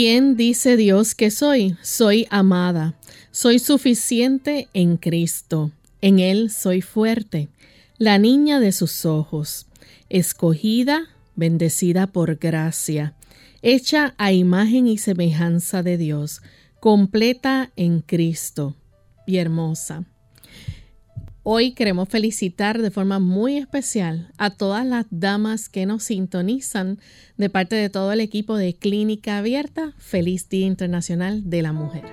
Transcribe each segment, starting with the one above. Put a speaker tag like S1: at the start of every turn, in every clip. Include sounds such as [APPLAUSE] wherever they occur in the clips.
S1: ¿Quién dice Dios que soy? Soy amada. Soy suficiente en Cristo. En Él soy fuerte. La niña de sus ojos. Escogida, bendecida por gracia. Hecha a imagen y semejanza de Dios. Completa en Cristo. Y hermosa. Hoy queremos felicitar de forma muy especial a todas las damas que nos sintonizan de parte de todo el equipo de Clínica Abierta. Feliz Día Internacional de la Mujer.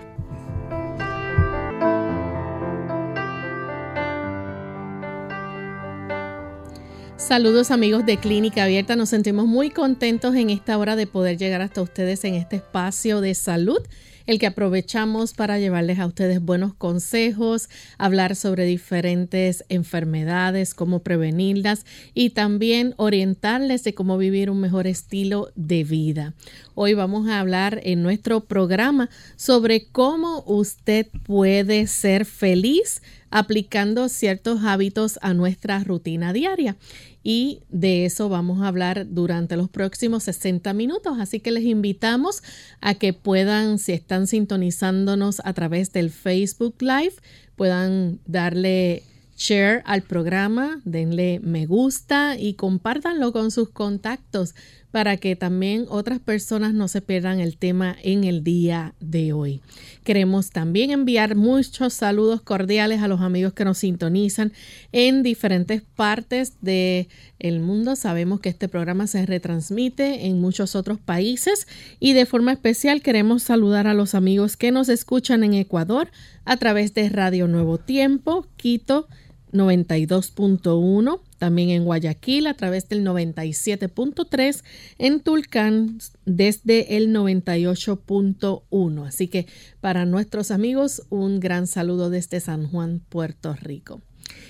S1: Saludos amigos de Clínica Abierta, nos sentimos muy contentos en esta hora de poder llegar hasta ustedes en este espacio de salud el que aprovechamos para llevarles a ustedes buenos consejos, hablar sobre diferentes enfermedades, cómo prevenirlas y también orientarles de cómo vivir un mejor estilo de vida. Hoy vamos a hablar en nuestro programa sobre cómo usted puede ser feliz aplicando ciertos hábitos a nuestra rutina diaria y de eso vamos a hablar durante los próximos 60 minutos. Así que les invitamos a que puedan, si están sintonizándonos a través del Facebook Live, puedan darle share al programa, denle me gusta y compártanlo con sus contactos para que también otras personas no se pierdan el tema en el día de hoy. Queremos también enviar muchos saludos cordiales a los amigos que nos sintonizan en diferentes partes del el mundo. Sabemos que este programa se retransmite en muchos otros países y de forma especial queremos saludar a los amigos que nos escuchan en Ecuador a través de Radio Nuevo Tiempo, Quito, 92.1, también en Guayaquil a través del 97.3, en Tulcán desde el 98.1. Así que para nuestros amigos un gran saludo desde San Juan, Puerto Rico.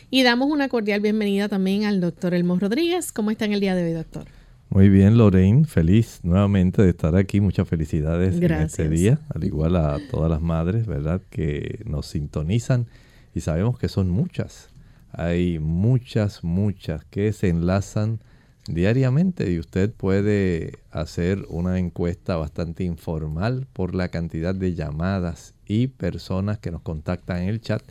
S1: Y damos una cordial bienvenida también al doctor Elmo Rodríguez. ¿Cómo está en el día de hoy, doctor?
S2: Muy bien, Lorraine, feliz nuevamente de estar aquí. Muchas felicidades en este día, al igual a todas las madres, ¿verdad?, que nos sintonizan y sabemos que son muchas hay muchas, muchas que se enlazan diariamente y usted puede hacer una encuesta bastante informal por la cantidad de llamadas y personas que nos contactan en el chat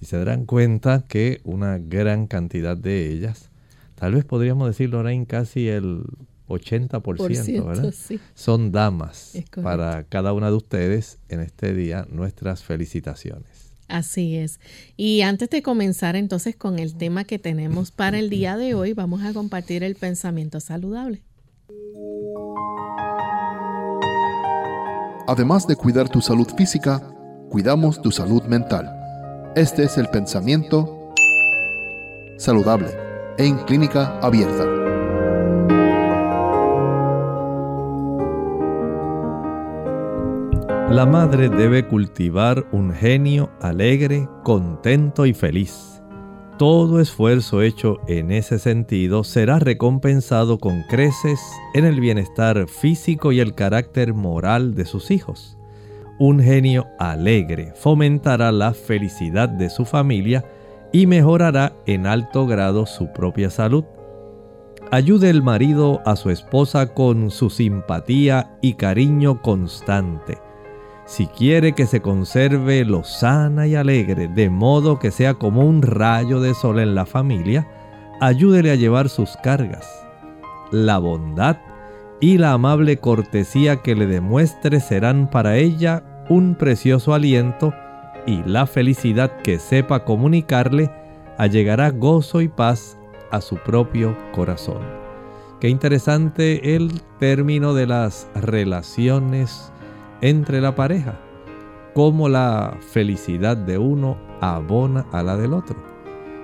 S2: y se darán cuenta que una gran cantidad de ellas, tal vez podríamos decir, Lorraine, casi el 80%, ¿verdad? Son damas. Para cada una de ustedes en este día, nuestras felicitaciones.
S1: Así es. Y antes de comenzar entonces con el tema que tenemos para el día de hoy, vamos a compartir el pensamiento saludable.
S3: Además de cuidar tu salud física, cuidamos tu salud mental. Este es el pensamiento saludable en clínica abierta.
S2: La madre debe cultivar un genio alegre, contento y feliz. Todo esfuerzo hecho en ese sentido será recompensado con creces en el bienestar físico y el carácter moral de sus hijos. Un genio alegre fomentará la felicidad de su familia y mejorará en alto grado su propia salud. Ayude el marido a su esposa con su simpatía y cariño constante si quiere que se conserve lo sana y alegre, de modo que sea como un rayo de sol en la familia, ayúdele a llevar sus cargas. La bondad y la amable cortesía que le demuestre serán para ella un precioso aliento y la felicidad que sepa comunicarle allegará gozo y paz a su propio corazón. Qué interesante el término de las relaciones entre la pareja, cómo la felicidad de uno abona a la del otro.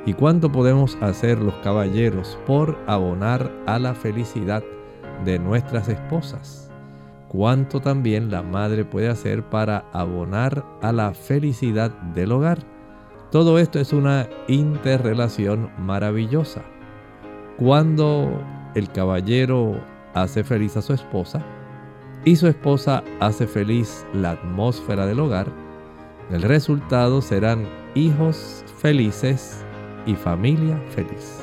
S2: ¿Y cuánto podemos hacer los caballeros por abonar a la felicidad de nuestras esposas? ¿Cuánto también la madre puede hacer para abonar a la felicidad del hogar? Todo esto es una interrelación maravillosa. Cuando el caballero hace feliz a su esposa y su esposa hace feliz la atmósfera del hogar, el resultado serán hijos felices y familia feliz.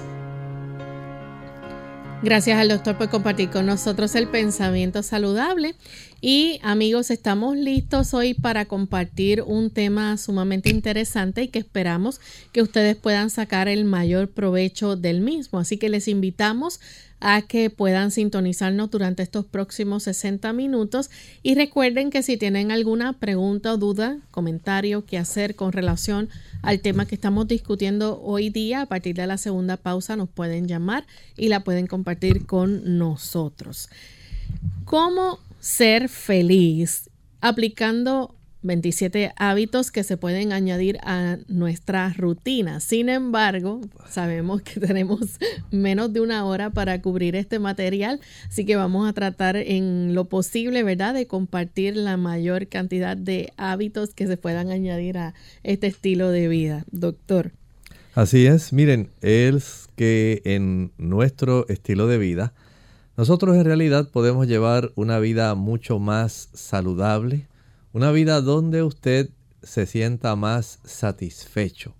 S1: Gracias al doctor por compartir con nosotros el pensamiento saludable. Y amigos, estamos listos hoy para compartir un tema sumamente interesante y que esperamos que ustedes puedan sacar el mayor provecho del mismo. Así que les invitamos a que puedan sintonizarnos durante estos próximos 60 minutos y recuerden que si tienen alguna pregunta o duda, comentario que hacer con relación al tema que estamos discutiendo hoy día, a partir de la segunda pausa nos pueden llamar y la pueden compartir con nosotros. ¿Cómo ser feliz? Aplicando 27 hábitos que se pueden añadir a nuestra rutina. Sin embargo, sabemos que [LAUGHS] tenemos menos de una hora para cubrir este material, así que vamos a tratar en lo posible, ¿verdad?, de compartir la mayor cantidad de hábitos que se puedan añadir a este estilo de vida. Doctor.
S2: Así es, miren, es que en nuestro estilo de vida, nosotros en realidad podemos llevar una vida mucho más saludable, una vida donde usted se sienta más satisfecho.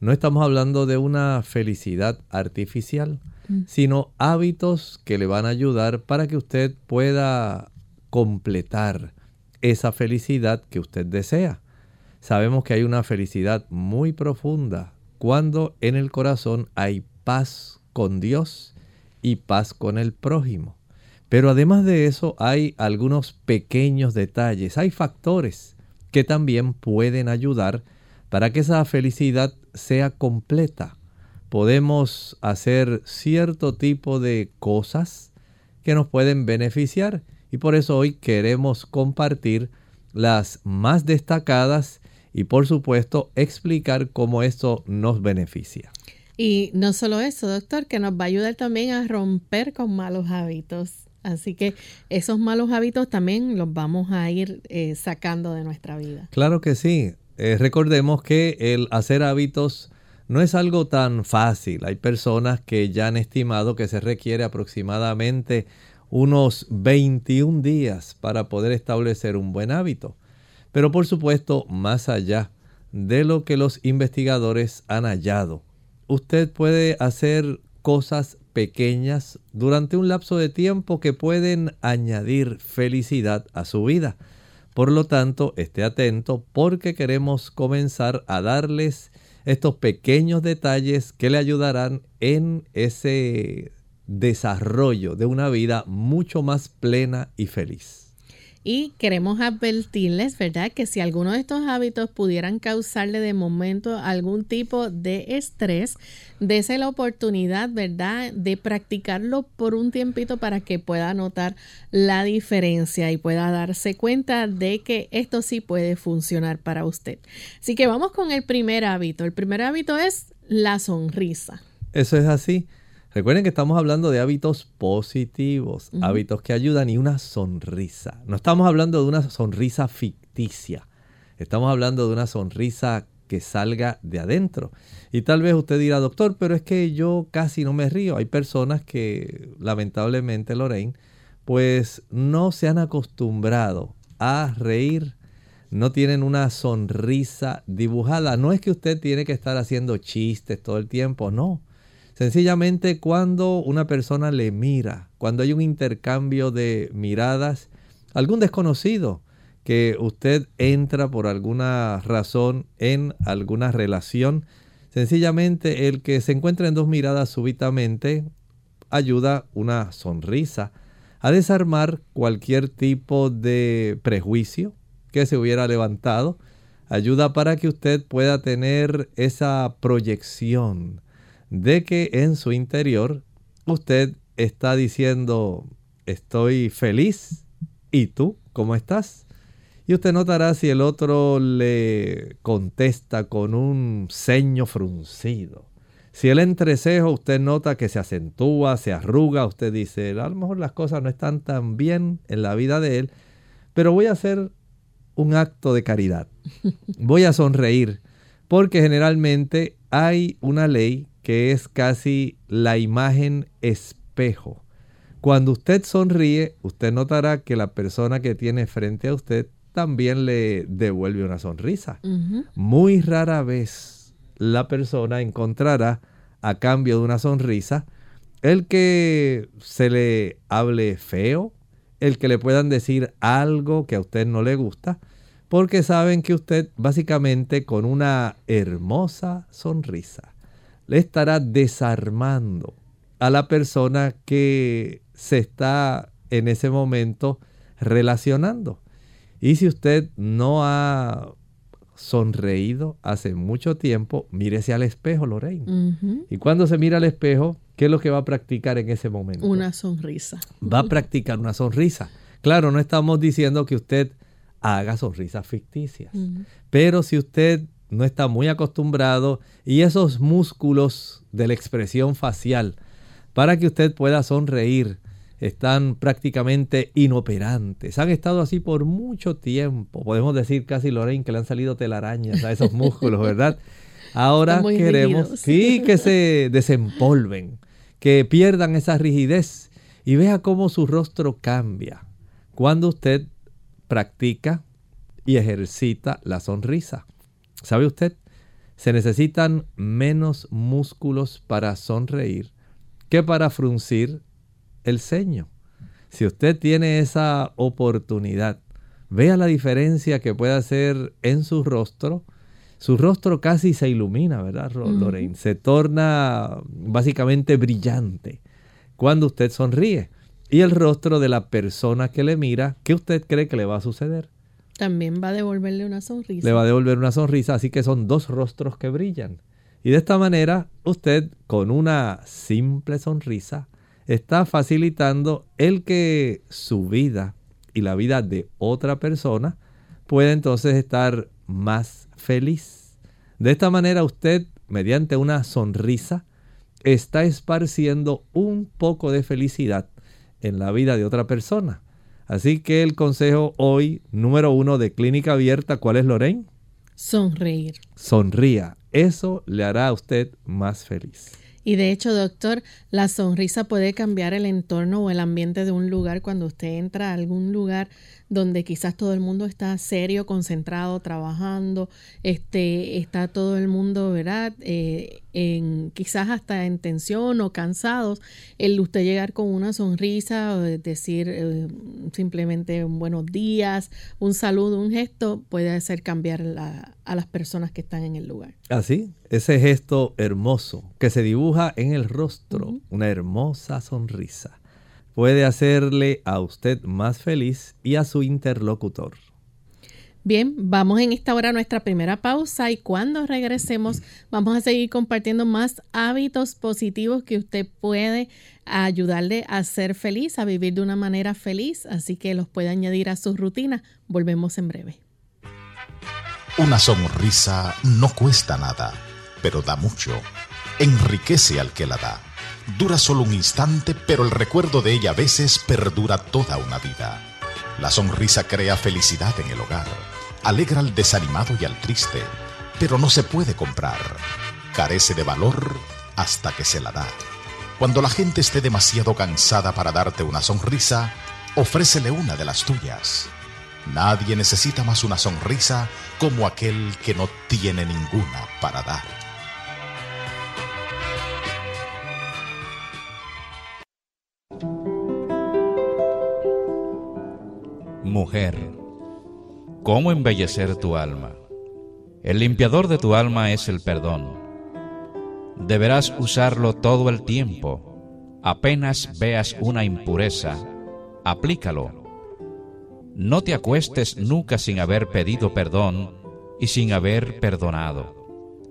S2: No estamos hablando de una felicidad artificial, mm. sino hábitos que le van a ayudar para que usted pueda completar esa felicidad que usted desea. Sabemos que hay una felicidad muy profunda cuando en el corazón hay paz con Dios y paz con el prójimo. Pero además de eso hay algunos pequeños detalles, hay factores que también pueden ayudar para que esa felicidad sea completa. Podemos hacer cierto tipo de cosas que nos pueden beneficiar y por eso hoy queremos compartir las más destacadas y por supuesto explicar cómo esto nos beneficia.
S1: Y no solo eso, doctor, que nos va a ayudar también a romper con malos hábitos. Así que esos malos hábitos también los vamos a ir eh, sacando de nuestra vida.
S2: Claro que sí. Eh, recordemos que el hacer hábitos no es algo tan fácil. Hay personas que ya han estimado que se requiere aproximadamente unos 21 días para poder establecer un buen hábito. Pero por supuesto, más allá de lo que los investigadores han hallado, usted puede hacer cosas pequeñas durante un lapso de tiempo que pueden añadir felicidad a su vida. Por lo tanto, esté atento porque queremos comenzar a darles estos pequeños detalles que le ayudarán en ese desarrollo de una vida mucho más plena y feliz.
S1: Y queremos advertirles, ¿verdad?, que si alguno de estos hábitos pudieran causarle de momento algún tipo de estrés, dése la oportunidad, ¿verdad?, de practicarlo por un tiempito para que pueda notar la diferencia y pueda darse cuenta de que esto sí puede funcionar para usted. Así que vamos con el primer hábito. El primer hábito es la sonrisa.
S2: Eso es así. Recuerden que estamos hablando de hábitos positivos, hábitos que ayudan y una sonrisa. No estamos hablando de una sonrisa ficticia, estamos hablando de una sonrisa que salga de adentro. Y tal vez usted dirá, doctor, pero es que yo casi no me río. Hay personas que, lamentablemente, Lorraine, pues no se han acostumbrado a reír, no tienen una sonrisa dibujada. No es que usted tiene que estar haciendo chistes todo el tiempo, no. Sencillamente cuando una persona le mira, cuando hay un intercambio de miradas, algún desconocido que usted entra por alguna razón en alguna relación, sencillamente el que se encuentra en dos miradas súbitamente ayuda una sonrisa a desarmar cualquier tipo de prejuicio que se hubiera levantado, ayuda para que usted pueda tener esa proyección de que en su interior usted está diciendo, estoy feliz, ¿y tú cómo estás? Y usted notará si el otro le contesta con un ceño fruncido, Si el entrecejo usted nota que se acentúa, se arruga, usted dice, a lo mejor las cosas no están tan bien en la vida de él, pero voy a hacer un acto de caridad. [LAUGHS] Voy a sonreír, porque generalmente hay una ley que es casi la imagen espejo. Cuando usted sonríe, usted notará que la persona que tiene frente a usted también le devuelve una sonrisa. Muy rara vez la persona encontrará a cambio de una sonrisa el que se le hable feo, el que le puedan decir algo que a usted no le gusta, porque saben que usted básicamente con una hermosa sonrisa le estará desarmando a la persona que se está en ese momento relacionando. Y si usted no ha sonreído hace mucho tiempo, mírese al espejo, Lorraine. Y cuando se mira al espejo, ¿qué es lo que va a practicar en ese momento?
S1: Una sonrisa.
S2: Va a practicar una sonrisa. Claro, no estamos diciendo que usted haga sonrisas ficticias. Pero si usted no está muy acostumbrado y esos músculos de la expresión facial para que usted pueda sonreír están prácticamente inoperantes. Han estado así por mucho tiempo. Podemos decir casi, Lorraine, que le han salido telarañas a esos músculos, ¿verdad? [LAUGHS] Ahora queremos sí, que se desempolven, que pierdan esa rigidez y vea cómo su rostro cambia cuando usted practica y ejercita la sonrisa. ¿Sabe usted? Se necesitan menos músculos para sonreír que para fruncir el ceño. Si usted tiene esa oportunidad, vea la diferencia que puede hacer en su rostro. Su rostro casi se ilumina, ¿verdad, Lorraine? Se torna básicamente brillante cuando usted sonríe. Y el rostro de la persona que le mira, ¿qué usted cree que le va a suceder?
S1: También va a devolverle una sonrisa.
S2: Le va a devolver una sonrisa, así que son dos rostros que brillan. Y de esta manera, usted con una simple sonrisa está facilitando el que su vida y la vida de otra persona pueda entonces estar más feliz. De esta manera usted, mediante una sonrisa, está esparciendo un poco de felicidad en la vida de otra persona. Así que el consejo hoy, número uno de Clínica Abierta, ¿cuál es Lorraine?
S1: Sonreír.
S2: Sonría. Eso le hará a usted más feliz.
S1: Y de hecho, doctor, la sonrisa puede cambiar el entorno o el ambiente de un lugar cuando usted entra a algún lugar donde quizás todo el mundo está serio, concentrado, trabajando, este, está todo el mundo, ¿verdad? Eh, en, quizás hasta en tensión o cansados, el usted llegar con una sonrisa o decir eh, simplemente buenos días, un saludo, un gesto, puede hacer cambiar a las personas que están en el lugar.
S2: Así, ese gesto hermoso que se dibuja en el rostro, una hermosa sonrisa puede hacerle a usted más feliz y a su interlocutor.
S1: Bien, vamos en esta hora a nuestra primera pausa y cuando regresemos [CLEARS THROAT] vamos a seguir compartiendo más hábitos positivos que usted puede ayudarle a ser feliz, a vivir de una manera feliz, así que los puede añadir a su rutina. Volvemos en breve.
S4: Una sonrisa no cuesta nada, pero da mucho. Enriquece al que la da dura solo un instante, pero el recuerdo de ella a veces perdura toda una vida. La sonrisa crea felicidad en el hogar, alegra al desanimado y al triste, pero no se puede comprar. Carece de valor hasta que se la da. Cuando la gente esté demasiado cansada para darte una sonrisa, ofrécele una de las tuyas. Nadie necesita más una sonrisa como aquel que no tiene ninguna para dar.
S5: Mujer, ¿cómo embellecer tu alma? El limpiador de tu alma es el perdón. Deberás usarlo todo el tiempo. Apenas veas una impureza, aplícalo. No te acuestes nunca sin haber pedido perdón y sin haber perdonado.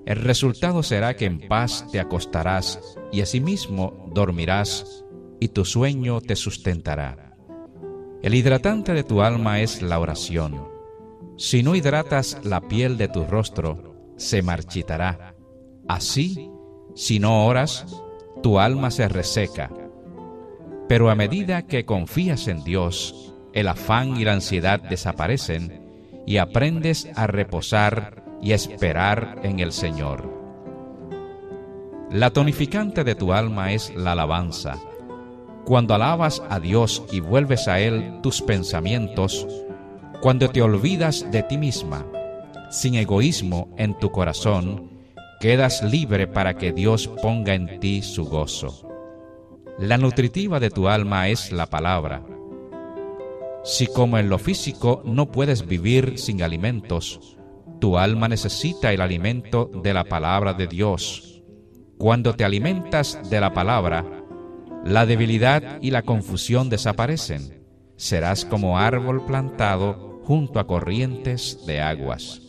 S5: El resultado será que en paz te acostarás y asimismo dormirás y tu sueño te sustentará. El hidratante de tu alma es la oración. Si no hidratas la piel de tu rostro, se marchitará. Así, Si no oras, tu alma se reseca. Pero a medida que confías en Dios, el afán y la ansiedad desaparecen y aprendes a reposar y esperar en el Señor. La tonificante de tu alma es la alabanza. Cuando alabas a Dios y vuelves a Él tus pensamientos, cuando te olvidas de ti misma, sin egoísmo en tu corazón, quedas libre para que Dios ponga en ti su gozo. La nutritiva de tu alma es la palabra. Si como en lo físico no puedes vivir sin alimentos, tu alma necesita el alimento de la palabra de Dios. Cuando te alimentas de la palabra, la debilidad y la confusión desaparecen. Serás como árbol plantado junto a corrientes de aguas.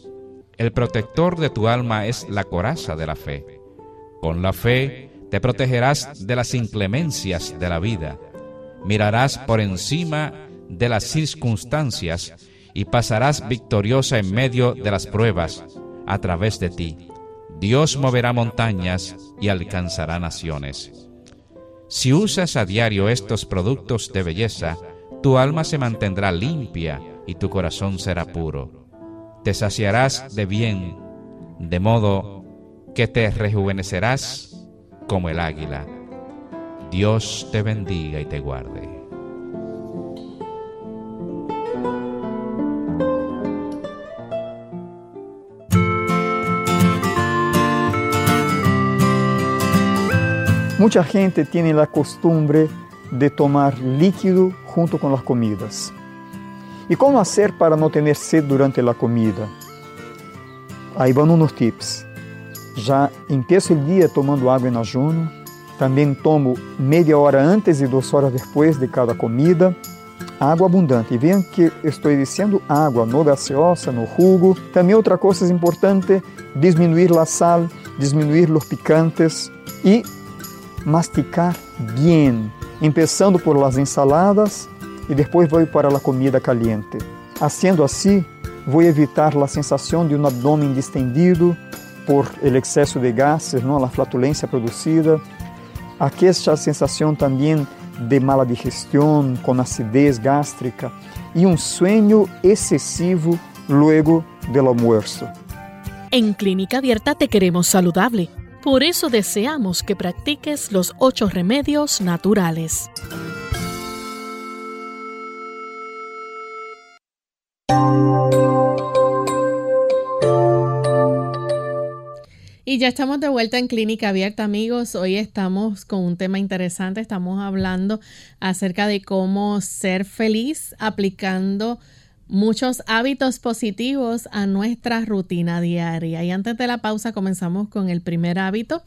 S5: El protector de tu alma es la coraza de la fe. Con la fe te protegerás de las inclemencias de la vida. Mirarás por encima de las circunstancias y pasarás victoriosa en medio de las pruebas a través de ti. Dios moverá montañas y alcanzará naciones. Si usas a diario estos productos de belleza, tu alma se mantendrá limpia y tu corazón será puro. Te saciarás de bien, de modo que te rejuvenecerás como el águila. Dios te bendiga y te guarde.
S6: Mucha gente tiene la costumbre de tomar líquido junto con las comidas. ¿Y cómo hacer para no tener sed durante la comida? Ahí van unos tips. Já empiezo el día tomando agua en ayuno. Também tomo meia hora antes e duas horas depois de cada comida. Água abundante. E vejam que estou dizendo água, no gaseosa, no jugo. Também outra coisa importante, diminuir a sal, diminuir os picantes e masticar bem, empezando por las ensaladas e depois vou para a comida caliente. Haciendo assim, vou evitar a sensação de um abdômen distendido por el excesso de gases, não, a flatulência produzida. Aquesta sensação também de mala digestão, com acidez gástrica e um sueño excessivo luego del almuerzo.
S1: En Clínica Abierta te queremos saludable. Por eso deseamos que practiques los ocho remedios naturales. Y ya estamos de vuelta en Clínica Abierta, amigos. Hoy estamos con un tema interesante. Estamos hablando acerca de cómo ser feliz aplicando muchos hábitos positivos a nuestra rutina diaria. Y antes de la pausa comenzamos con el primer hábito.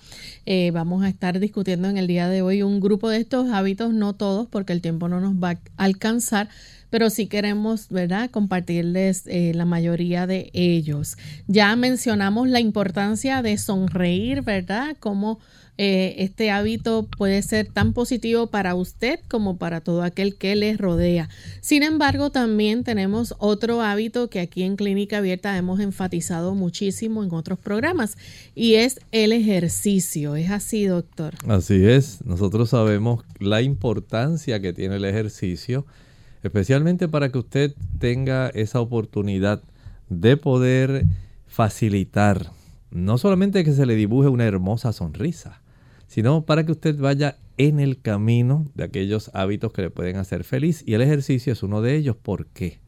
S1: Eh, vamos a estar discutiendo en el día de hoy un grupo de estos hábitos, no todos porque el tiempo no nos va a alcanzar, pero sí queremos, ¿verdad?, compartirles eh, la mayoría de ellos. Ya mencionamos la importancia de sonreír, ¿verdad? Eh, este hábito puede ser tan positivo para usted como para todo aquel que le rodea. Sin embargo, también tenemos otro hábito que aquí en Clínica Abierta hemos enfatizado muchísimo en otros programas y es el ejercicio. ¿Es así, doctor?
S2: Así es. Nosotros sabemos la importancia que tiene el ejercicio, especialmente para que usted tenga esa oportunidad de poder facilitar no solamente que se le dibuje una hermosa sonrisa, sino para que usted vaya en el camino de aquellos hábitos que le pueden hacer feliz. Y el ejercicio es uno de ellos. ¿Por qué?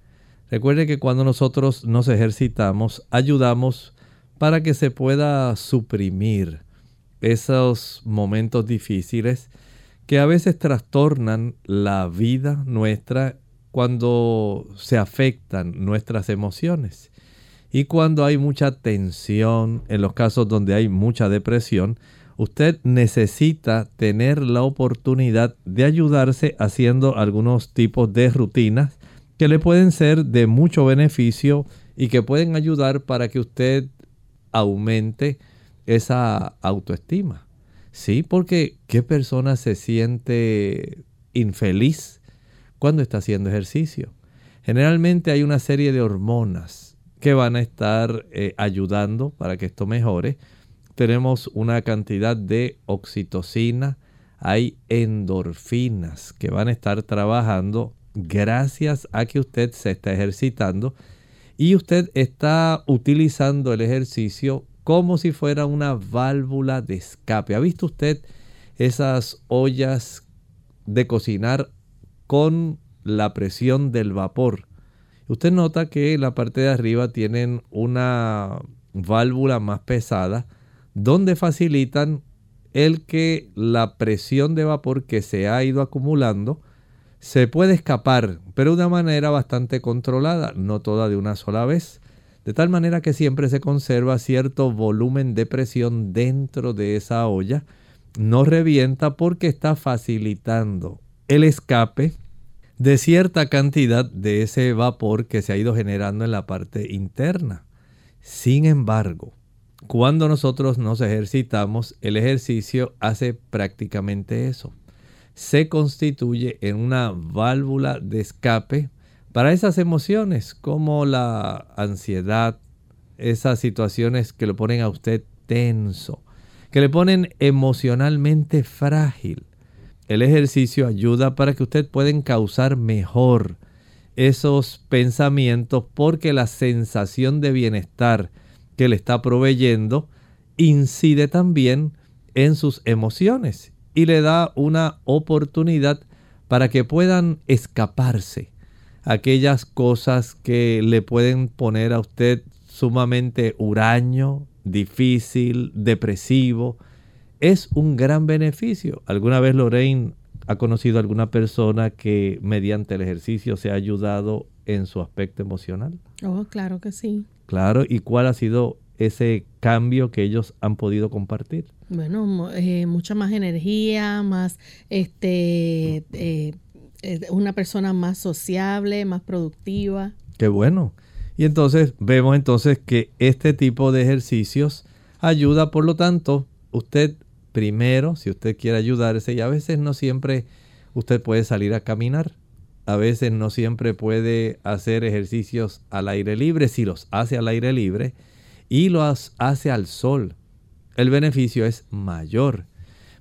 S2: Recuerde que cuando nosotros nos ejercitamos, ayudamos para que se pueda suprimir esos momentos difíciles que a veces trastornan la vida nuestra cuando se afectan nuestras emociones. Y cuando hay mucha tensión, en los casos donde hay mucha depresión, usted necesita tener la oportunidad de ayudarse haciendo algunos tipos de rutinas que le pueden ser de mucho beneficio y que pueden ayudar para que usted aumente esa autoestima. Sí, porque ¿qué persona se siente infeliz cuando está haciendo ejercicio? Generalmente hay una serie de hormonas que van a estar eh, ayudando para que esto mejore tenemos una cantidad de oxitocina, hay endorfinas que van a estar trabajando gracias a que usted se está ejercitando y usted está utilizando el ejercicio como si fuera una válvula de escape. ¿Ha visto usted esas ollas de cocinar con la presión del vapor? Usted nota que la parte de arriba tienen una válvula más pesada donde facilitan el que la presión de vapor que se ha ido acumulando se puede escapar, pero de una manera bastante controlada, no toda de una sola vez, de tal manera que siempre se conserva cierto volumen de presión dentro de esa olla, no revienta porque está facilitando el escape de cierta cantidad de ese vapor que se ha ido generando en la parte interna. Sin embargo, cuando nosotros nos ejercitamos, el ejercicio hace prácticamente eso. Se constituye en una válvula de escape para esas emociones como la ansiedad, esas situaciones que lo ponen a usted tenso, que le ponen emocionalmente frágil. El ejercicio ayuda para que usted pueda causar mejor esos pensamientos porque la sensación de bienestar, que le está proveyendo incide también en sus emociones y le da una oportunidad para que puedan escaparse aquellas cosas que le pueden poner a usted sumamente huraño, difícil, depresivo. Es un gran beneficio. ¿Alguna vez Lorraine ha conocido a alguna persona que mediante el ejercicio se ha ayudado en su aspecto emocional?
S1: Oh, claro que sí.
S2: Claro, ¿y cuál ha sido ese cambio que ellos han podido compartir?
S1: Bueno, eh, mucha más energía, más este eh, eh, una persona más sociable, más productiva.
S2: Qué bueno. Y entonces vemos entonces que este tipo de ejercicios ayuda, por lo tanto, usted primero, si usted quiere ayudarse, y a veces no siempre usted puede salir a caminar, a veces no siempre puede hacer ejercicios al aire libre, si los hace al aire libre y los hace al sol, el beneficio es mayor.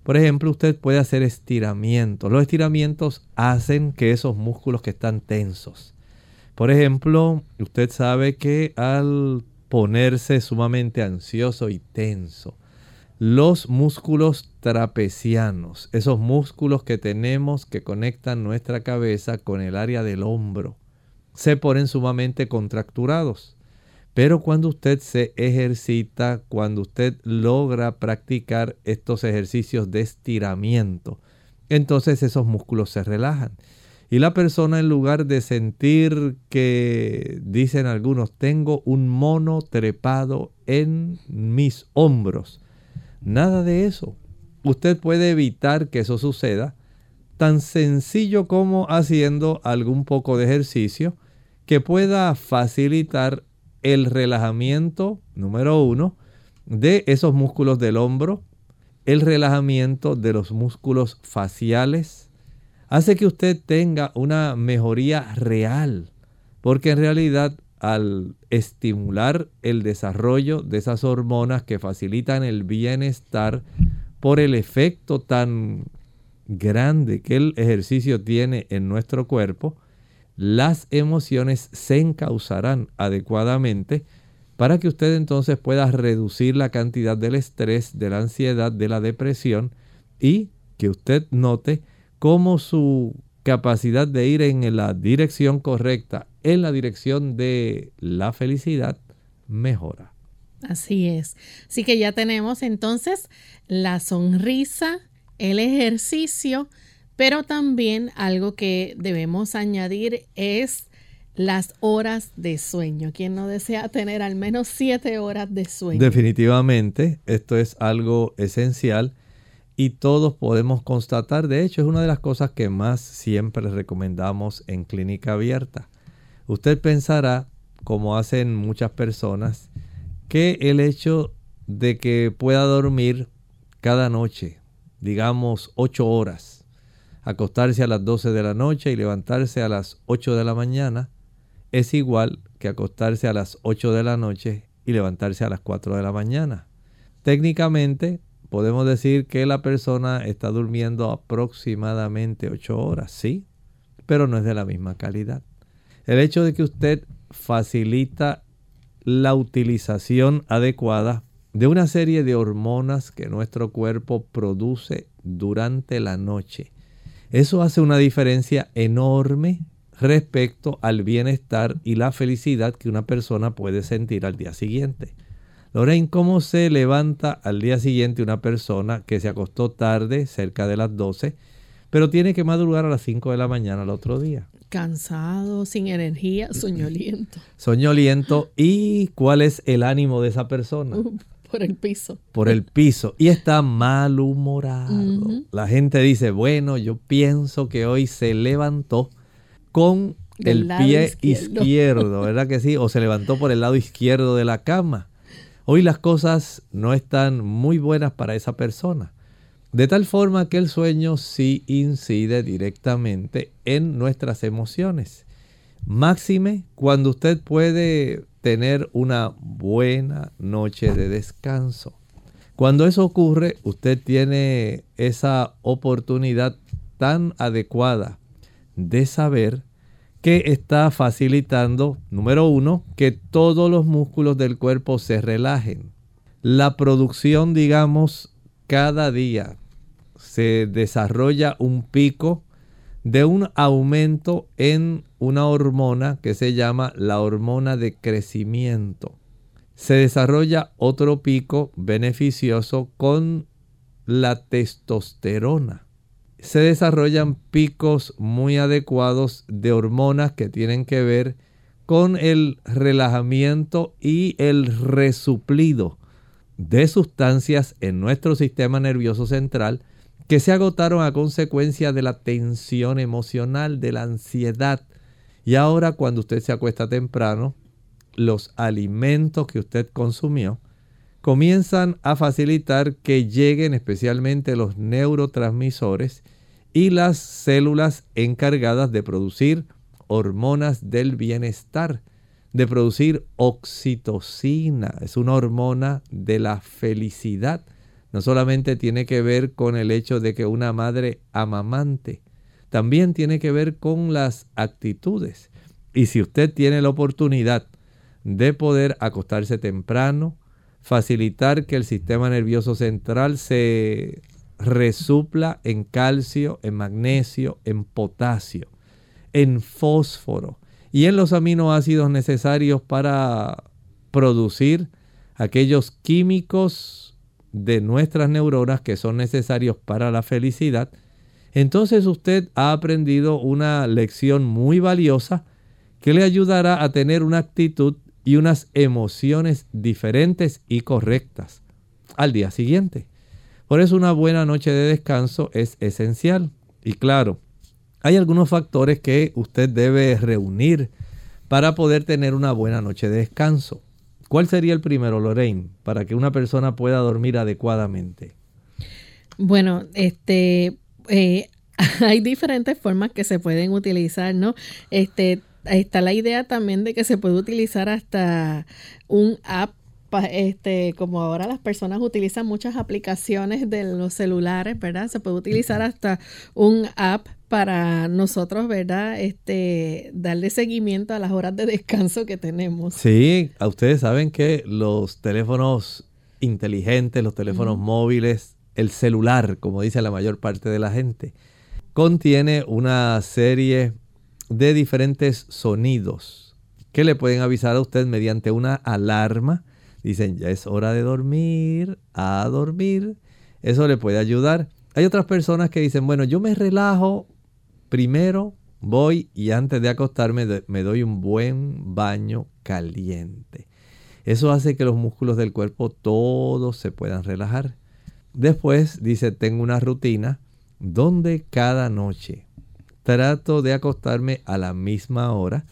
S2: Por ejemplo, usted puede hacer estiramientos. Los estiramientos hacen que esos músculos que están tensos. Por ejemplo, usted sabe que al ponerse sumamente ansioso y tenso, los músculos trapecianos, esos músculos que tenemos que conectan nuestra cabeza con el área del hombro, se ponen sumamente contracturados. Pero cuando usted se ejercita, cuando usted logra practicar estos ejercicios de estiramiento, entonces esos músculos se relajan. Y la persona en lugar de sentir que, dicen algunos, tengo un mono trepado en mis hombros, Nada de eso. Usted puede evitar que eso suceda tan sencillo como haciendo algún poco de ejercicio que pueda facilitar el relajamiento, número uno, de esos músculos del hombro, el relajamiento de los músculos faciales, hace que usted tenga una mejoría real, porque en realidad al estimular el desarrollo de esas hormonas que facilitan el bienestar por el efecto tan grande que el ejercicio tiene en nuestro cuerpo, las emociones se encauzarán adecuadamente para que usted entonces pueda reducir la cantidad del estrés, de la ansiedad, de la depresión y que usted note cómo su capacidad de ir en la dirección correcta en la dirección de la felicidad mejora.
S1: Así es. Así que ya tenemos entonces la sonrisa, el ejercicio, pero también algo que debemos añadir es las horas de sueño. ¿Quién no desea tener al menos siete horas de sueño?
S2: Definitivamente, esto es algo esencial y todos podemos constatar, de hecho es una de las cosas que más siempre recomendamos en clínica abierta. Usted pensará, como hacen muchas personas, que el hecho de que pueda dormir cada noche, digamos 8 horas, acostarse a las 12 de la noche y levantarse a las 8 de la mañana, es igual que acostarse a las 8 de la noche y levantarse a las 4 de la mañana. técnicamente podemos decir que la persona está durmiendo aproximadamente 8 horas, sí, pero no es de la misma calidad. El hecho de que usted facilita la utilización adecuada de una serie de hormonas que nuestro cuerpo produce durante la noche. Eso hace una diferencia enorme respecto al bienestar y la felicidad que una persona puede sentir al día siguiente. Lorraine, ¿cómo se levanta al día siguiente una persona que se acostó tarde, cerca de las 12, pero tiene que madrugar a las 5 de la mañana al otro día?
S1: Cansado, sin energía, soñoliento.
S2: Soñoliento. ¿Y cuál es el ánimo de esa persona?
S1: por el piso.
S2: Por el piso. Y está malhumorado. La gente dice, bueno, yo pienso que hoy se levantó con el pie izquierdo. ¿verdad que sí? O se levantó por el lado izquierdo de la cama. Hoy las cosas no están muy buenas para esa persona. De tal forma que el sueño sí incide directamente en nuestras emociones. Máxime cuando usted puede tener una buena noche de descanso. Cuando eso ocurre, usted tiene esa oportunidad tan adecuada de saber que está facilitando, número uno, que todos los músculos del cuerpo se relajen. La producción, digamos, cada día se desarrolla un pico de un aumento en una hormona que se llama la hormona de crecimiento. Se desarrolla otro pico beneficioso con la testosterona se desarrollan picos muy adecuados de hormonas que tienen que ver con el relajamiento y el resuplido de sustancias en nuestro sistema nervioso central que se agotaron a consecuencia de la tensión emocional, de la ansiedad. Y ahora cuando usted se acuesta temprano, los alimentos que usted consumió comienzan a facilitar que lleguen especialmente los neurotransmisores y las células encargadas de producir hormonas del bienestar, de producir oxitocina, es una hormona de la felicidad. No solamente tiene que ver con el hecho de que una madre amamante, también tiene que ver con las actitudes. Y si usted tiene la oportunidad de poder acostarse temprano, facilitar que el sistema nervioso central se resupla en calcio, en magnesio, en potasio, en fósforo y en los aminoácidos necesarios para producir aquellos químicos de nuestras neuronas que son necesarios para la felicidad, entonces usted ha aprendido una lección muy valiosa que le ayudará a tener una actitud y unas emociones diferentes y correctas al día siguiente. Por eso una buena noche de descanso es esencial. Y claro, hay algunos factores que usted debe reunir para poder tener una buena noche de descanso. ¿Cuál sería el primero, Lorraine, para que una persona pueda dormir adecuadamente?
S1: Bueno, este, eh, [LAUGHS] hay diferentes formas que se pueden utilizar, ¿no? Este, está la idea también de que se puede utilizar hasta un app este, como ahora las personas utilizan muchas aplicaciones de los celulares, ¿verdad? Se puede utilizar hasta un app para nosotros, ¿verdad? Este, darle seguimiento a las horas de descanso que tenemos.
S2: Sí, a ustedes saben que los teléfonos inteligentes, los teléfonos móviles, el celular, como dice la mayor parte de la gente, contiene una serie de diferentes sonidos que le pueden avisar a usted mediante una alarma dicen ya es hora de dormir, a dormir. Eso le puede ayudar. Hay otras personas que dicen, bueno, yo me relajo, primero voy y antes de acostarme me doy un buen baño caliente. Eso hace que los músculos del cuerpo todos se puedan relajar. Después dice, tengo una rutina donde cada noche trato de acostarme a la misma hora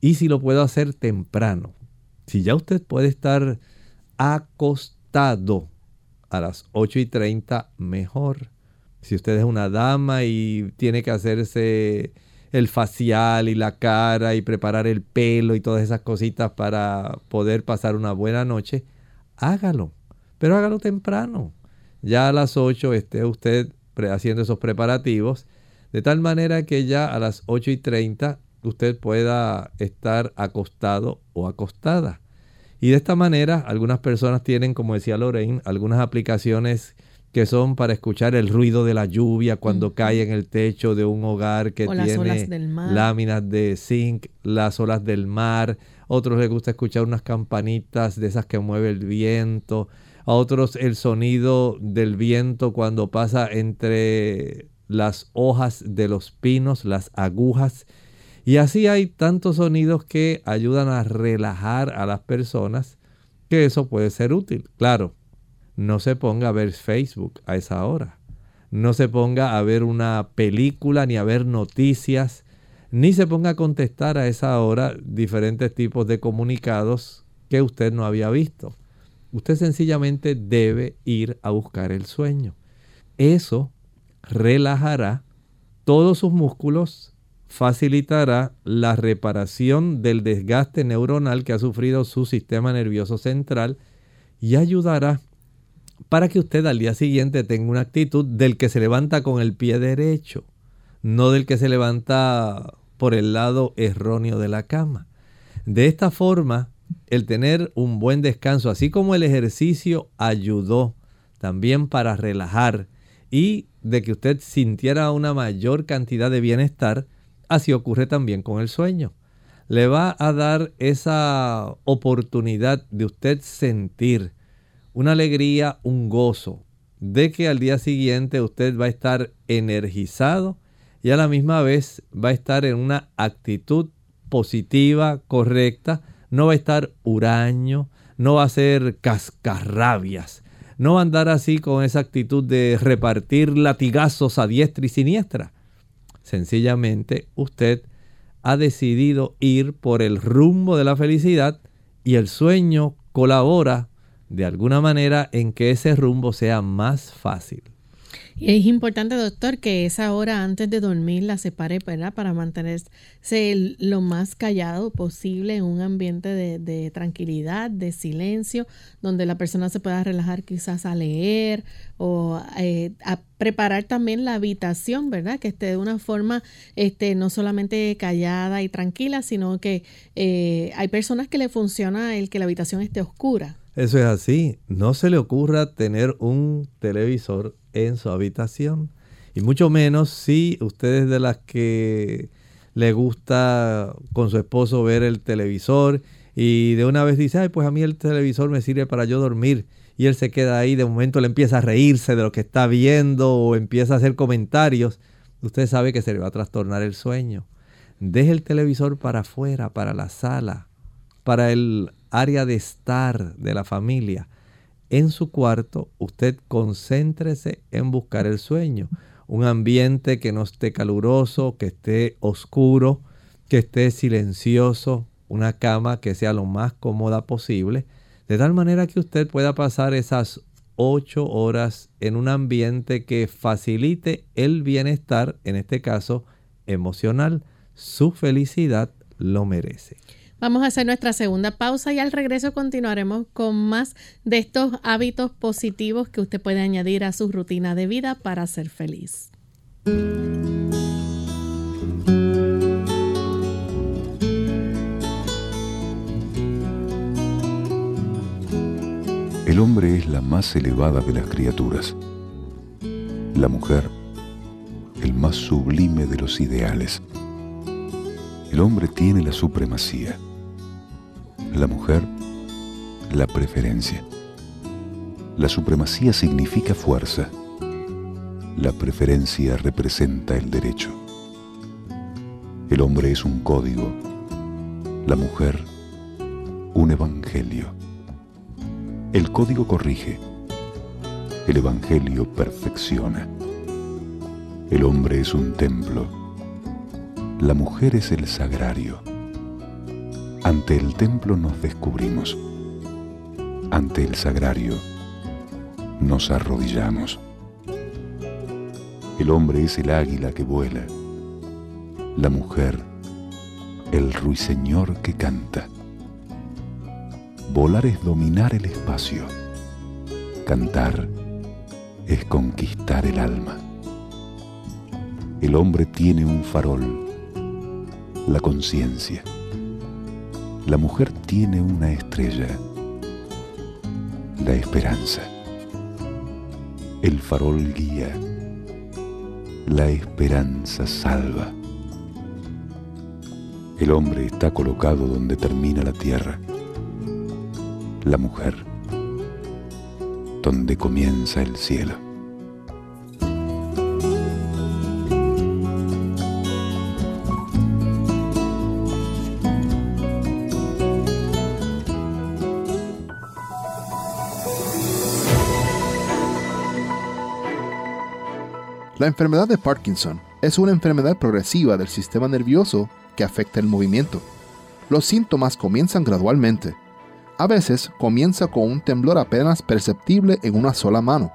S2: y si lo puedo hacer temprano. Si ya usted puede estar acostado a las 8 y 30, mejor. Si usted es una dama y tiene que hacerse el facial y la cara y preparar el pelo y todas esas cositas para poder pasar una buena noche, hágalo. pero hágalo temprano. Ya a las 8 esté usted haciendo esos preparativos, de tal manera que ya a las 8 y 30 usted pueda estar acostado o acostada. Y de esta manera, algunas personas tienen, como decía Lorraine, algunas aplicaciones que son para escuchar el ruido de la lluvia cuando cae en el techo de un hogar que tiene láminas de zinc, las olas del mar. Otros les gusta escuchar unas campanitas de esas que mueve el viento. A otros el sonido del viento cuando pasa entre las hojas de los pinos, las agujas. Y así hay tantos sonidos que ayudan a relajar a las personas que eso puede ser útil. Claro, no se ponga a ver Facebook a esa hora. No se ponga a ver una película ni a ver noticias, ni se ponga a contestar a esa hora diferentes tipos de comunicados que usted no había visto. Usted sencillamente debe ir a buscar el sueño. Eso relajará todos sus músculos, facilitará la reparación del desgaste neuronal que ha sufrido su sistema nervioso central y ayudará para que usted al día siguiente tenga una actitud del que se levanta con el pie derecho, no del que se levanta por el lado erróneo de la cama. De esta forma, el tener un buen descanso, así como el ejercicio ayudó también para relajar y de que usted sintiera una mayor cantidad de bienestar, así ocurre también con el sueño. Le va a dar esa oportunidad de usted sentir una alegría, un gozo de que al día siguiente usted va a estar energizado y a la misma vez va a estar en una actitud positiva, correcta, no va a estar huraño, no va a ser cascarrabias, no va a andar así con esa actitud de repartir latigazos a diestra y siniestra. Sencillamente usted ha decidido ir por el rumbo de la felicidad y el sueño colabora de alguna manera en que ese rumbo sea más fácil.
S1: Es importante, doctor, que esa hora antes de dormir la separe ¿verdad? para mantenerse lo más callado posible en un ambiente de, tranquilidad, de silencio, donde la persona se pueda relajar quizás a leer o eh, a preparar también la habitación, ¿verdad? Que esté de una forma este, no solamente callada y tranquila, sino que eh, hay personas que le funciona el que la habitación esté oscura.
S2: Eso es así. No se le ocurra tener un televisor en su habitación. Y mucho menos si usted es de las que le gusta con su esposo ver el televisor y de una vez dice, ay, pues a mí el televisor me sirve para yo dormir. Y él se queda ahí, de momento le empieza a reírse de lo que está viendo o empieza a hacer comentarios. Usted sabe que se le va a trastornar el sueño. Deje el televisor para afuera, para la sala, para el área de estar de la familia en su cuarto, usted concéntrese en buscar el sueño. Un ambiente que no esté caluroso, que esté oscuro, que esté silencioso, una cama que sea lo más cómoda posible, de tal manera que usted pueda pasar esas ocho horas en un ambiente que facilite el bienestar, en este caso emocional. Su felicidad lo merece.
S1: Vamos a hacer nuestra segunda pausa y al regreso continuaremos con más de estos hábitos positivos que usted puede añadir a su rutina de vida para ser feliz.
S7: El hombre es la más elevada de las criaturas. La mujer, el más sublime de los ideales. El hombre tiene la supremacía la mujer, la preferencia. La supremacía significa fuerza. La preferencia representa el derecho. El hombre es un código, la mujer un evangelio. El código corrige, el evangelio perfecciona. El hombre es un templo, la mujer es el sagrario. Ante el templo nos descubrimos. Ante el sagrario nos arrodillamos. El hombre es el águila que vuela. La mujer, el ruiseñor que canta. Volar es dominar el espacio. cantar es conquistar el alma. El hombre tiene un farol, la conciencia. La mujer tiene una estrella, la esperanza. El farol guía, la esperanza salva. El hombre está colocado donde termina la tierra. La mujer, donde comienza el cielo.
S3: La enfermedad de Parkinson es una enfermedad progresiva del sistema nervioso que afecta el movimiento. Los síntomas comienzan gradualmente. A veces comienza con un temblor apenas perceptible en una sola mano.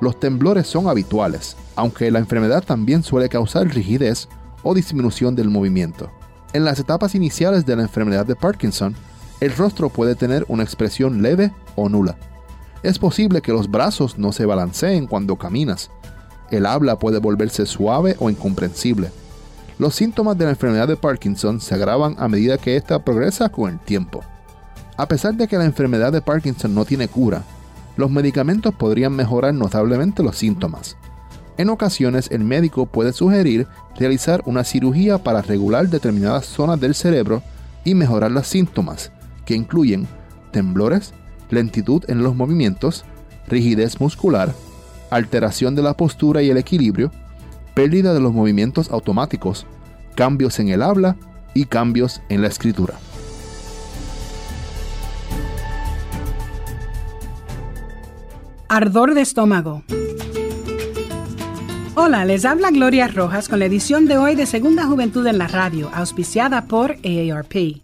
S3: Los temblores son habituales, aunque la enfermedad también suele causar rigidez o disminución del movimiento. En las etapas iniciales de la enfermedad de Parkinson, el rostro puede tener una expresión leve o nula. Es posible que los brazos no se balanceen cuando caminas, el habla puede volverse suave o incomprensible. Los síntomas de la enfermedad de Parkinson se agravan a medida que ésta progresa con el tiempo. A pesar de que la enfermedad de Parkinson no tiene cura, los medicamentos podrían mejorar notablemente los síntomas. En ocasiones el médico puede sugerir realizar una cirugía para regular determinadas zonas del cerebro y mejorar los síntomas, que incluyen temblores, lentitud en los movimientos, rigidez muscular, alteración de la postura y el equilibrio, pérdida de los movimientos automáticos, cambios en el habla y cambios en la escritura.
S8: Ardor de estómago. Hola, les habla Gloria Rojas con la edición de hoy de Segunda Juventud en la Radio, auspiciada por AARP.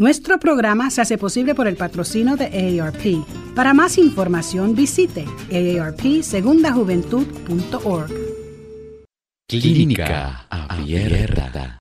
S8: Nuestro programa se hace posible por el patrocino de AARP. Para más información visite aarpsegundajuventud.org.
S9: Clínica Abierta.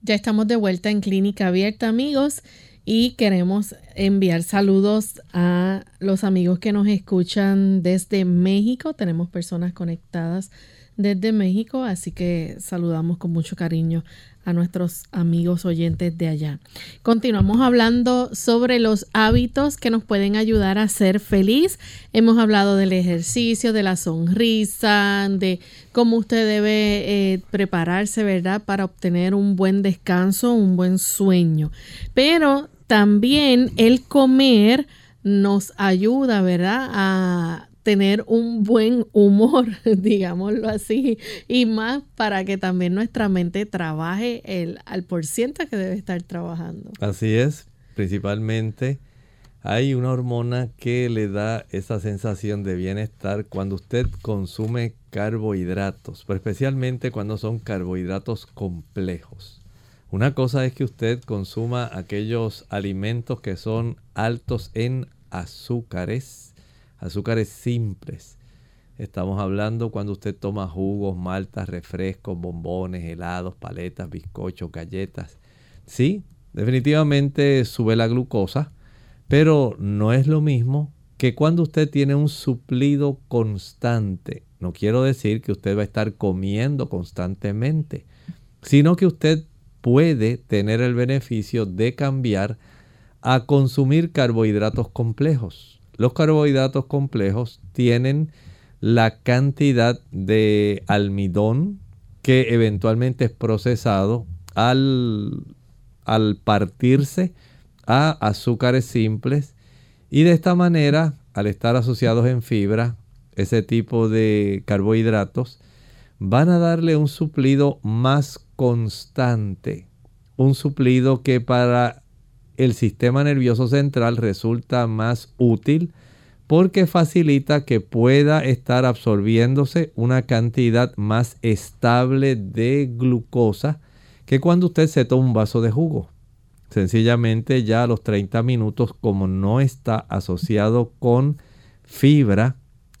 S1: Ya estamos de vuelta en Clínica Abierta, amigos, y queremos enviar saludos a los amigos que nos escuchan desde México. Tenemos personas conectadas desde México, así que saludamos con mucho cariño a nuestros amigos oyentes de allá. Continuamos hablando sobre los hábitos que nos pueden ayudar a ser feliz. Hemos hablado del ejercicio, de la sonrisa, de cómo usted debe eh, prepararse, ¿verdad?, para obtener un buen descanso, un buen sueño. Pero también el comer nos ayuda, ¿verdad?, a tener un buen humor, [LAUGHS] digámoslo así, y más para que también nuestra mente trabaje el, al por ciento que debe estar trabajando.
S2: Así es, principalmente hay una hormona que le da esa sensación de bienestar cuando usted consume carbohidratos, pero especialmente cuando son carbohidratos complejos. Una cosa es que usted consuma aquellos alimentos que son altos en azúcares, azúcares simples. Estamos hablando cuando usted toma jugos, maltas, refrescos, bombones, helados, paletas, bizcochos, galletas. Sí, definitivamente sube la glucosa, pero no es lo mismo que cuando usted tiene un suplido constante No quiero decir que usted va a estar comiendo constantemente, sino que usted puede tener el beneficio de cambiar a consumir carbohidratos complejos. Los carbohidratos complejos tienen la cantidad de almidón que eventualmente es procesado al, al partirse a azúcares simples y de esta manera, al estar asociados en fibra, ese tipo de carbohidratos van a darle un suplido más constante, un suplido que para el sistema nervioso central resulta más útil porque facilita que pueda estar absorbiéndose una cantidad más estable de glucosa que cuando usted se toma un vaso de jugo. Sencillamente ya a los 30 minutos, como no está asociado con fibra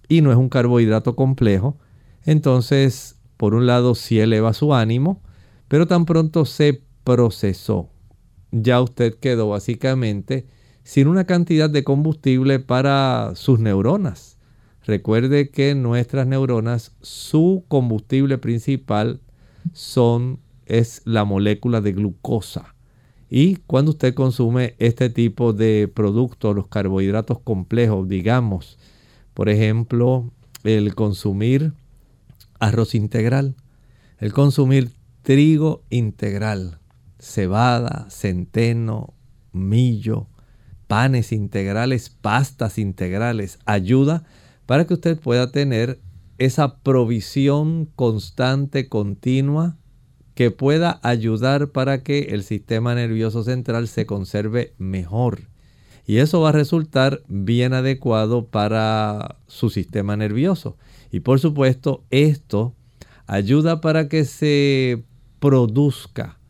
S2: y no es un carbohidrato complejo, entonces por un lado sí eleva su ánimo, pero tan pronto se procesó, ya usted quedó básicamente sin una cantidad de combustible para sus neuronas. Recuerde que nuestras neuronas, su combustible principal son, es la molécula de glucosa. Y cuando usted consume este tipo de productos, los carbohidratos complejos, digamos, por ejemplo, el consumir arroz integral, el consumir trigo integral, cebada, centeno, millo, panes integrales, pastas integrales, ayuda para que usted pueda tener esa provisión constante, continua que pueda ayudar para que el sistema nervioso central se conserve mejor. Y eso va a resultar bien adecuado para su sistema nervioso. Y por supuesto, esto ayuda para que se produzca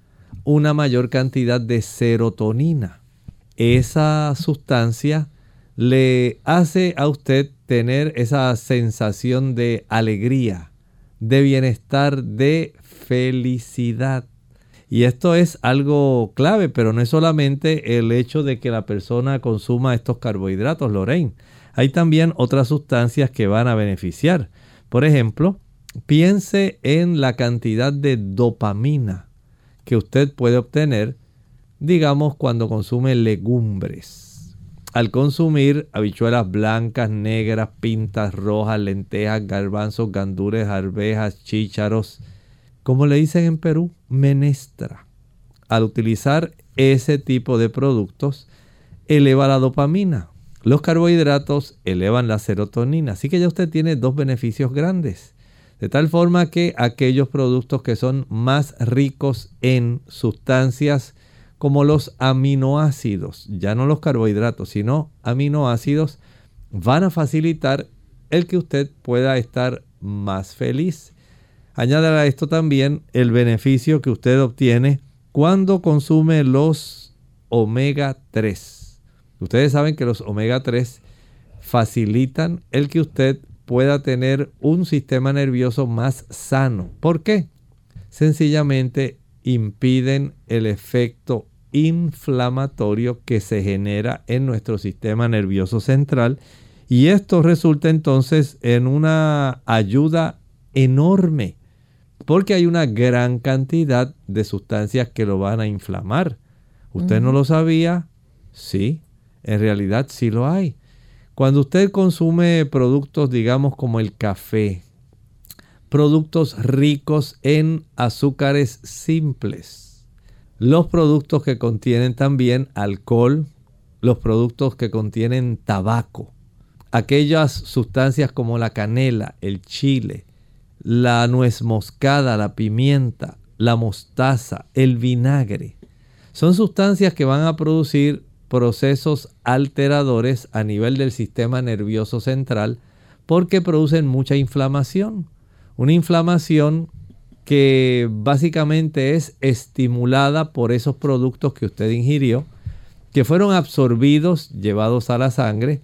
S2: una mayor cantidad de serotonina. Esa sustancia le hace a usted tener esa sensación de alegría, de bienestar, de felicidad. Y esto es algo clave, pero no es solamente el hecho de que la persona consuma estos carbohidratos, Lorraine. Hay también otras sustancias que van a beneficiar. Por ejemplo, piense en la cantidad de dopamina que usted puede obtener, digamos, cuando consume legumbres. Al consumir habichuelas blancas, negras, pintas rojas, lentejas, garbanzos, gandures, arvejas, chícharos, como le dicen en Perú, menestra. Al utilizar ese tipo de productos, eleva la dopamina. Los carbohidratos elevan la serotonina. Así que ya usted tiene dos beneficios grandes. De tal forma que aquellos productos que son más ricos en sustancias como los aminoácidos, ya no los carbohidratos, sino aminoácidos, van a facilitar el que usted pueda estar más feliz. Añádale a esto también el beneficio que usted obtiene cuando consume los omega 3. Ustedes saben que los omega 3 facilitan el que usted pueda tener un sistema nervioso más sano. ¿Por qué? Sencillamente impiden el efecto inflamatorio que se genera en nuestro sistema nervioso central y esto resulta entonces en una ayuda enorme porque hay una gran cantidad de sustancias que lo van a inflamar. ¿Usted no lo sabía? Sí, en realidad sí lo hay. Cuando usted consume productos, digamos, como el café, productos ricos en azúcares simples, los productos que contienen también alcohol, los productos que contienen tabaco, aquellas sustancias como la canela, el chile, la nuez moscada, la pimienta, la mostaza, el vinagre. Son sustancias que van a producir procesos alteradores a nivel del sistema nervioso central porque producen mucha inflamación. Una inflamación que básicamente es estimulada por esos productos que usted ingirió, que fueron absorbidos, llevados a la sangre,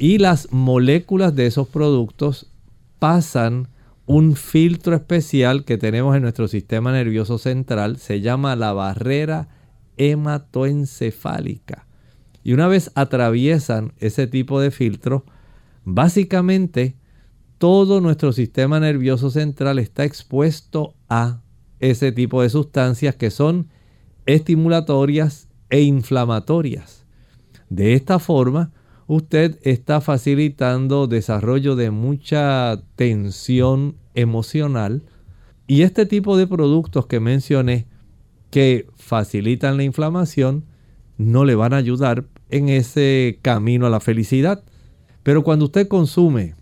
S2: y las moléculas de esos productos pasan un filtro especial que tenemos en nuestro sistema nervioso central, se llama la barrera hematoencefálica. Y una vez atraviesan ese tipo de filtro, básicamente todo nuestro sistema nervioso central está expuesto a ese tipo de sustancias que son estimulatorias e inflamatorias. De esta forma, usted está facilitando desarrollo de mucha tensión emocional y este tipo de productos que mencioné que facilitan la inflamación no le van a ayudar en ese camino a la felicidad. Pero cuando usted consume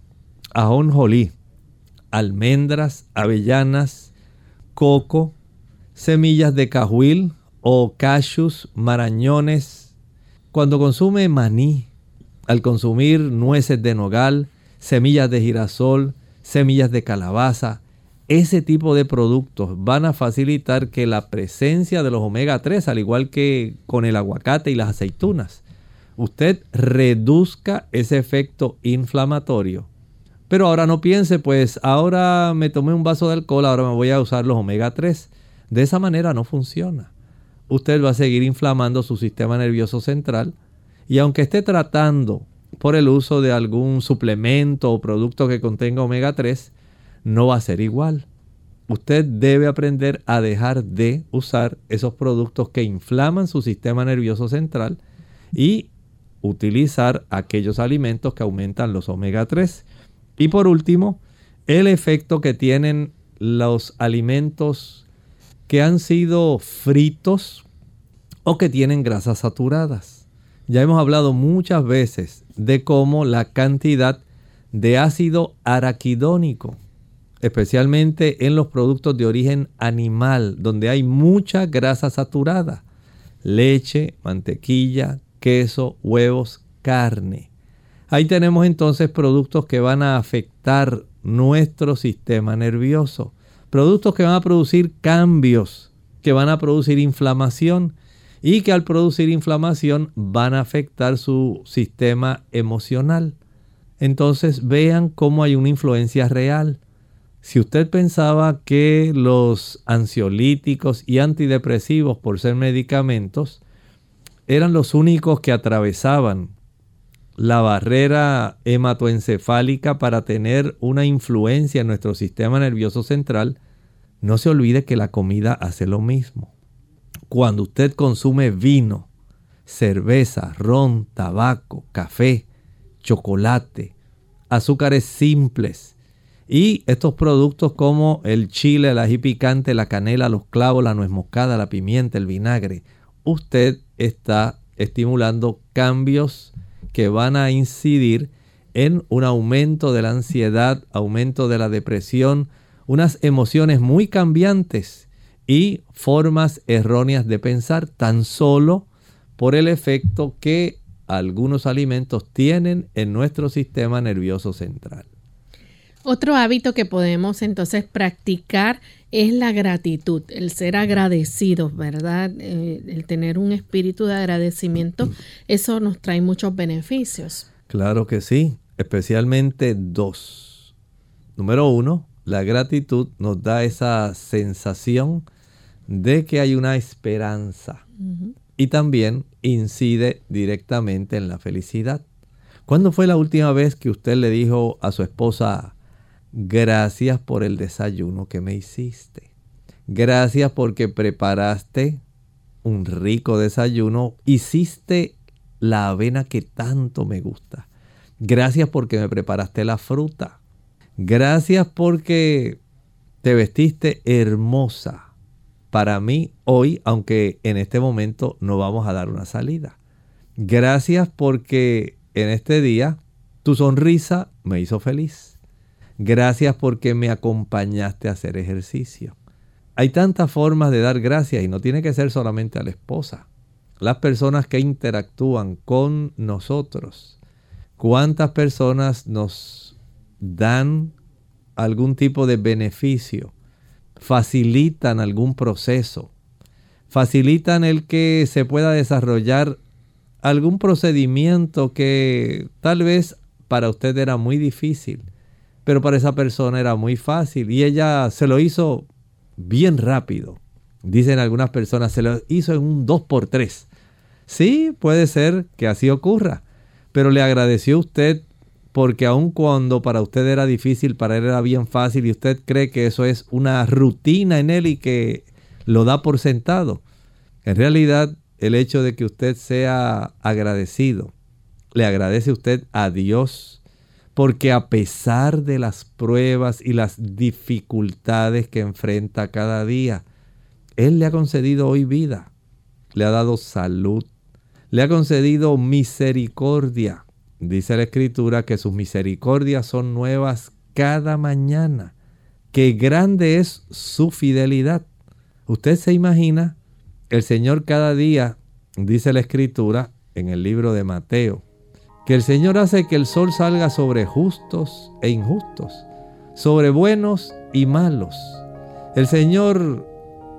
S2: ajonjolí, almendras, avellanas, coco, semillas de cajuil o cashews, marañones, cuando consume maní, al consumir nueces de nogal, semillas de girasol, semillas de calabaza, ese tipo de productos van a facilitar que la presencia de los omega 3, al igual que con el aguacate y las aceitunas, usted reduzca ese efecto inflamatorio. Pero ahora no piense, pues ahora me tomé un vaso de alcohol, ahora me voy a usar los omega 3. De esa manera no funciona. Usted va a seguir inflamando su sistema nervioso central y aunque esté tratando por el uso de algún suplemento o producto que contenga omega 3, no va a ser igual. Usted debe aprender a dejar de usar esos productos que inflaman su sistema nervioso central y utilizar aquellos alimentos que aumentan los omega 3. Y por último, el efecto que tienen los alimentos que han sido fritos o que tienen grasas saturadas. Ya hemos hablado muchas veces de cómo la cantidad de ácido araquidónico, especialmente en los productos de origen animal, donde hay mucha grasa saturada, leche, mantequilla, queso, huevos, carne. Ahí tenemos entonces productos que van a afectar nuestro sistema nervioso, productos que van a producir cambios, que van a producir inflamación y que al producir inflamación van a afectar su sistema emocional. Entonces vean cómo hay una influencia real. Si usted pensaba que los ansiolíticos y antidepresivos, por ser medicamentos, eran los únicos que atravesaban la barrera hematoencefálica para tener una influencia en nuestro sistema nervioso central, no se olvide que la comida hace lo mismo. Cuando usted consume vino, cerveza, ron, tabaco, café, chocolate, azúcares simples y estos productos como el chile, el ají picante, la canela, los clavos, la nuez moscada, la pimienta, el vinagre, usted está estimulando cambios que van a incidir en un aumento de la ansiedad, aumento de la depresión, unas emociones muy cambiantes y formas erróneas de pensar tan solo por el efecto que algunos alimentos tienen en nuestro sistema nervioso central.
S1: Otro hábito que podemos entonces practicar es la gratitud, el ser agradecidos, ¿verdad? Eh, el tener un espíritu de agradecimiento, eso nos trae muchos beneficios.
S2: Claro que sí, especialmente dos. Número uno, la gratitud nos da esa sensación de que hay una esperanza y también incide directamente en la felicidad. ¿Cuándo fue la última vez que usted le dijo a su esposa, gracias por el desayuno que me hiciste? Gracias porque preparaste un rico desayuno, hiciste la avena que tanto me gusta. Gracias porque me preparaste la fruta. Gracias porque te vestiste hermosa para mí hoy, aunque en este momento no vamos a dar una salida. Gracias porque en este día tu sonrisa me hizo feliz. Gracias porque me acompañaste a hacer ejercicio. Hay tantas formas de dar gracias y no tiene que ser solamente a la esposa. Las personas que interactúan con nosotros. ¿Cuántas personas nos dan algún tipo de beneficio? facilitan algún proceso, facilitan el que se pueda desarrollar algún procedimiento que tal vez para usted era muy difícil, pero para esa persona era muy fácil y ella se lo hizo bien rápido. Dicen algunas personas, se lo hizo en un 2x3. Sí, puede ser que así ocurra, pero le agradeció usted porque aun cuando para usted era difícil, para él era bien fácil y usted cree que eso es una rutina en él y que lo da por sentado. En realidad, el hecho de que usted sea agradecido, le agradece usted a Dios, porque a pesar de las pruebas y las dificultades que enfrenta cada día, Él le ha concedido hoy vida, le ha dado salud, le ha concedido misericordia Dice la escritura que sus misericordias son nuevas cada mañana, que grande es su fidelidad. Usted se imagina, el Señor cada día, dice la escritura en el libro de Mateo, que el Señor hace que el sol salga sobre justos e injustos, sobre buenos y malos. El Señor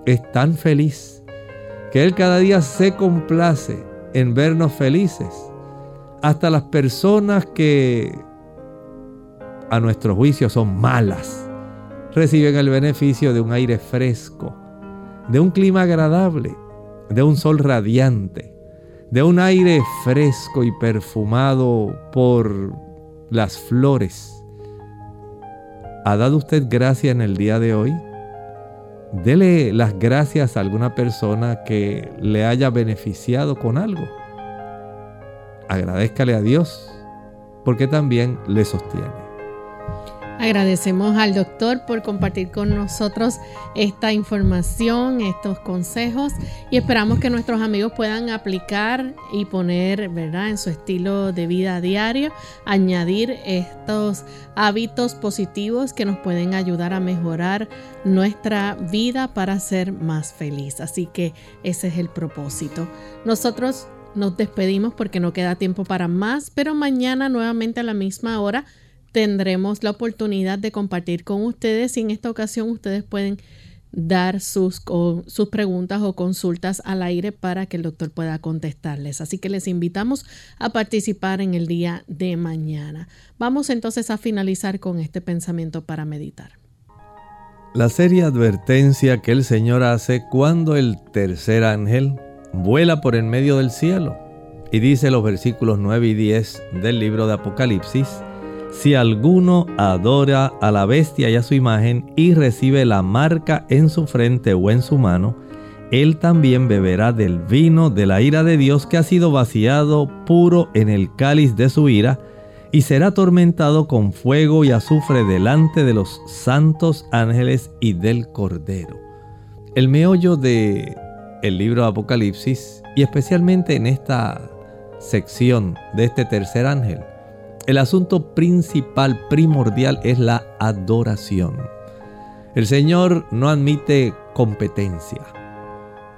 S2: es tan feliz que Él cada día se complace en vernos felices hasta las personas que a nuestro juicio son malas, reciben el beneficio de un aire fresco, de un clima agradable, de un sol radiante, de un aire fresco y perfumado por las flores. ¿Ha dado usted gracia en el día de hoy? Dele las gracias a alguna persona que le haya beneficiado con algo agradezcale a Dios porque también le sostiene.
S1: Agradecemos al doctor por compartir con nosotros esta información, estos consejos y esperamos que nuestros amigos puedan aplicar y poner, ¿verdad?, en su estilo de vida diario, añadir estos hábitos positivos que nos pueden ayudar a mejorar nuestra vida para ser más feliz. Así que ese es el propósito. Nosotros nos despedimos porque no queda tiempo para más, pero mañana nuevamente a la misma hora tendremos la oportunidad de compartir con ustedes y en esta ocasión ustedes pueden dar sus, sus preguntas o consultas al aire para que el doctor pueda contestarles. Así que les invitamos a participar en el día de mañana. Vamos entonces a finalizar con este pensamiento para meditar.
S2: La seria advertencia que el Señor hace cuando el tercer ángel vuela por en medio del cielo. Y dice los versículos 9 y 10 del libro de Apocalipsis, si alguno adora a la bestia y a su imagen y recibe la marca en su frente o en su mano, él también beberá del vino de la ira de Dios que ha sido vaciado puro en el cáliz de su ira, y será atormentado con fuego y azufre delante de los santos ángeles y del Cordero. El meollo de el libro de Apocalipsis y especialmente en esta sección de este tercer ángel, el asunto principal, primordial es la adoración. El Señor no admite competencia.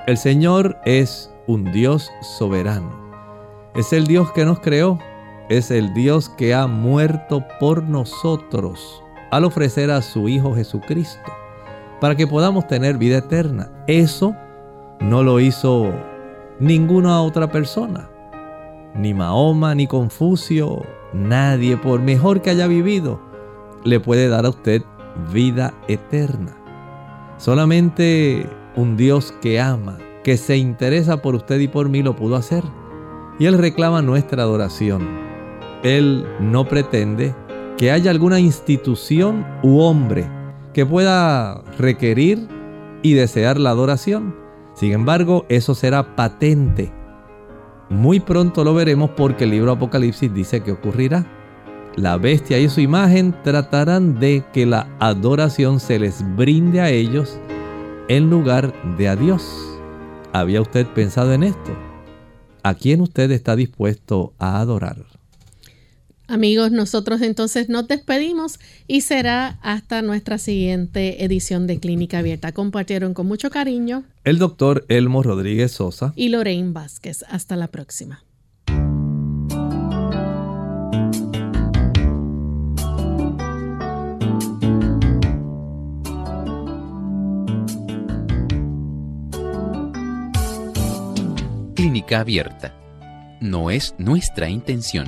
S2: El Señor es un Dios soberano. Es el Dios que nos creó. Es el Dios que ha muerto por nosotros al ofrecer a su Hijo Jesucristo para que podamos tener vida eterna. Eso no lo hizo ninguna otra persona. Ni Mahoma, ni Confucio, nadie, por mejor que haya vivido, le puede dar a usted vida eterna. Solamente un Dios que ama, que se interesa por usted y por mí lo pudo hacer. Y Él reclama nuestra adoración. Él no pretende que haya alguna institución u hombre que pueda requerir y desear la adoración. Sin embargo, eso será patente. Muy pronto lo veremos porque el libro Apocalipsis dice que ocurrirá. La bestia y su imagen tratarán de que la adoración se les brinde a ellos en lugar de a Dios. ¿Había usted pensado en esto? ¿A quién usted está dispuesto a adorar?
S1: Amigos, nosotros entonces nos despedimos y será hasta nuestra siguiente edición de Clínica Abierta. Compartieron con mucho cariño
S2: el doctor Elmo Rodríguez Sosa
S1: y Lorraine Vázquez. Hasta la próxima.
S9: Clínica Abierta. No es nuestra intención